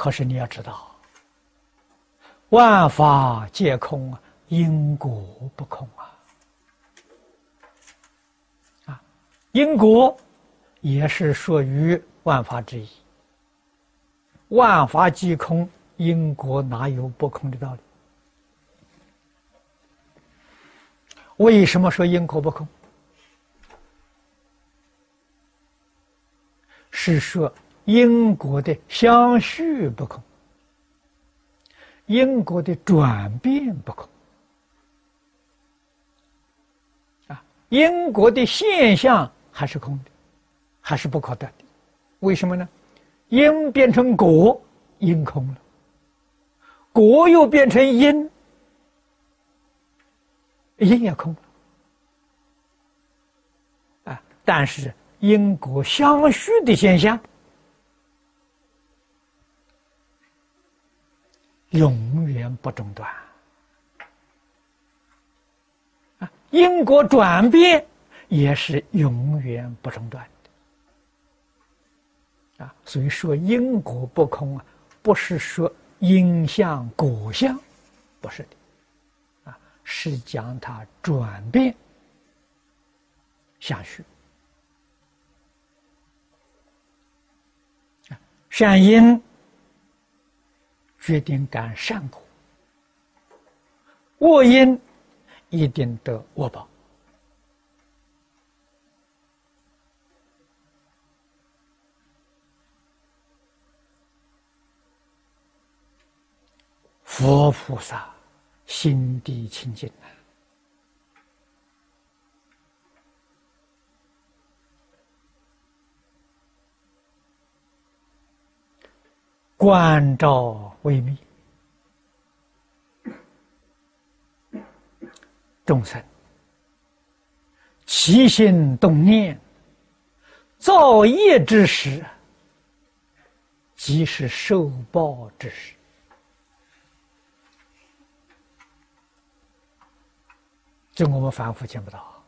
可是你要知道，万法皆空啊，因果不空啊！啊，因果也是属于万法之一。万法即空，因果哪有不空的道理？为什么说因果不空？是说因果的相续不空，因果的转变不空，啊，因果的现象还是空的，还是不可得的。为什么呢？因变成果，因空了；果又变成因，因也空了。啊，但是。因果相续的现象，永远不中断。啊，因果转变也是永远不中断的。啊，所以说因果不空啊，不是说因相果相，不是的，啊，是将它转变相续。善因决定感善果，恶因一定得恶报。佛菩萨心地清净啊！观照微密，众生起心动念、造业之时，即是受报之时。这我们反复见不到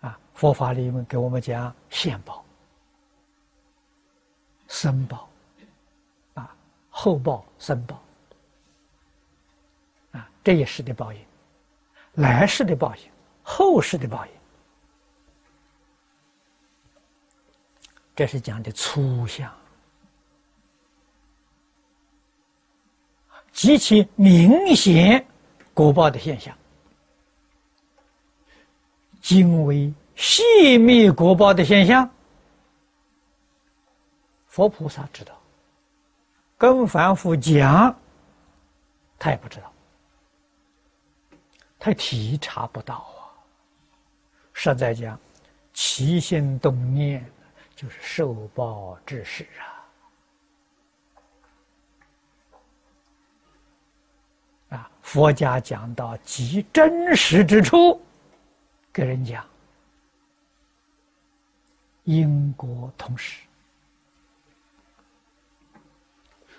啊！佛法里面给我们讲现报。生报，啊，后报生报，啊，这一世的报应，来世的报应，后世的报应，这是讲的粗相，极其明显果报的现象，精微细密果报的现象。佛菩萨知道，跟凡夫讲，他也不知道，他体察不到啊。实在讲，起心动念就是受报之事啊！啊，佛家讲到极真实之处，给人讲因果同时。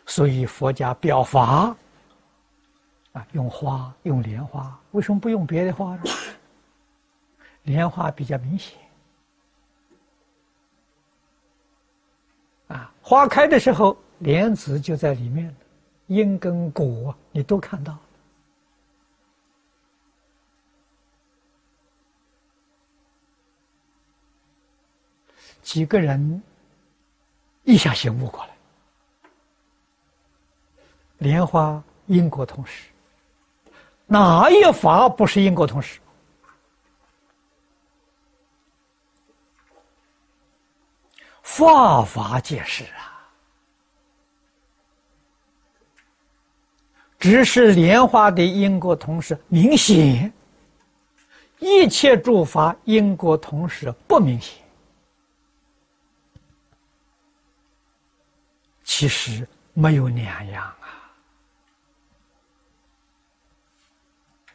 所以佛家表法啊，用花，用莲花，为什么不用别的花呢？莲花比较明显啊，花开的时候，莲子就在里面，因跟果你都看到。几个人一下醒悟过来。莲花因果同时，哪一法不是因果同时？法法皆是啊，只是莲花的因果同时明显，一切诸法因果同时不明显。其实没有两样啊。